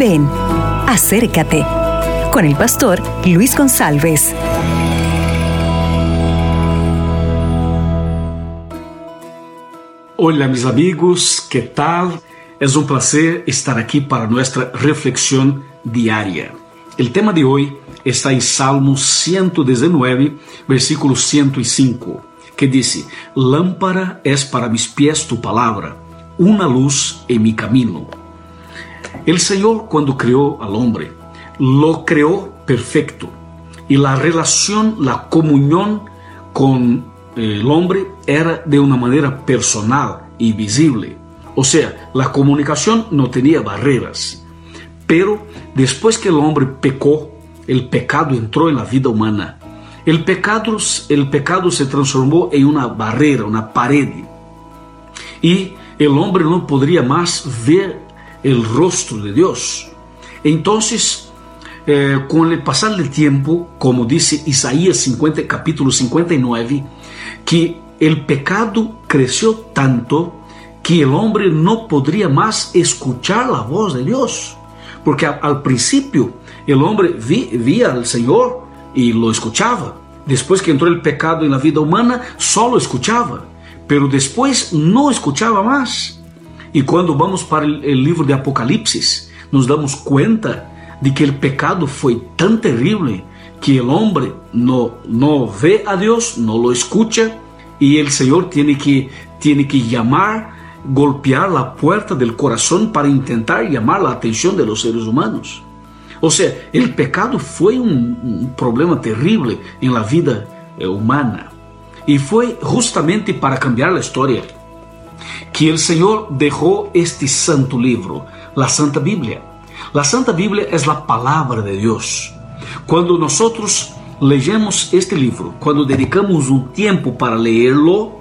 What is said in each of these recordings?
Ven, acércate con el pastor Luis González. Hola mis amigos, ¿qué tal? Es un placer estar aquí para nuestra reflexión diaria. El tema de hoy está en Salmo 119, versículo 105, que dice, Lámpara es para mis pies tu palabra, una luz en mi camino. El Señor cuando creó al hombre, lo creó perfecto y la relación, la comunión con el hombre era de una manera personal y visible. O sea, la comunicación no tenía barreras. Pero después que el hombre pecó, el pecado entró en la vida humana. El pecado, el pecado se transformó en una barrera, una pared. Y el hombre no podría más ver el rostro de Dios. Entonces, eh, con el pasar del tiempo, como dice Isaías 50, capítulo 59, que el pecado creció tanto que el hombre no podría más escuchar la voz de Dios. Porque al principio el hombre vía al Señor y lo escuchaba. Después que entró el pecado en la vida humana, solo escuchaba. Pero después no escuchaba más. Y cuando vamos para el, el libro de Apocalipsis, nos damos cuenta de que el pecado fue tan terrible que el hombre no, no ve a Dios, no lo escucha y el Señor tiene que, tiene que llamar, golpear la puerta del corazón para intentar llamar la atención de los seres humanos. O sea, el pecado fue un, un problema terrible en la vida eh, humana y fue justamente para cambiar la historia que el Señor dejó este santo libro, la Santa Biblia. La Santa Biblia es la palabra de Dios. Cuando nosotros leemos este livro, quando dedicamos um tempo para leerlo,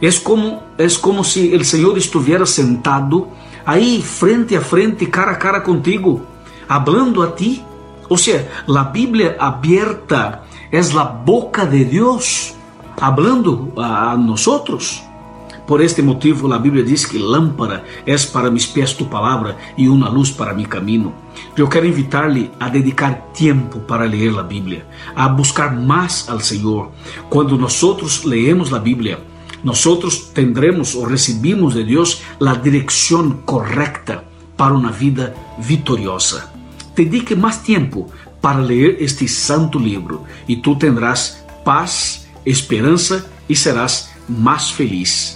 é como, é como se o Senhor estivesse sentado aí frente a frente, cara a cara contigo, hablando a ti. Ou seja, a Bíblia aberta é a boca de Deus, hablando a nós. Por este motivo, a Bíblia diz que lámpara é para mis pés tu palavra e uma luz para mi caminho. Eu quero invitar-lhe a dedicar tempo para ler a Bíblia, a buscar mais ao Senhor. Quando nós leemos a Bíblia, nós tendremos ou recebimos de Deus a direção correta para uma vida vitoriosa. Dedique mais tempo para ler este santo livro e tu tendrás paz, esperança e serás mais feliz.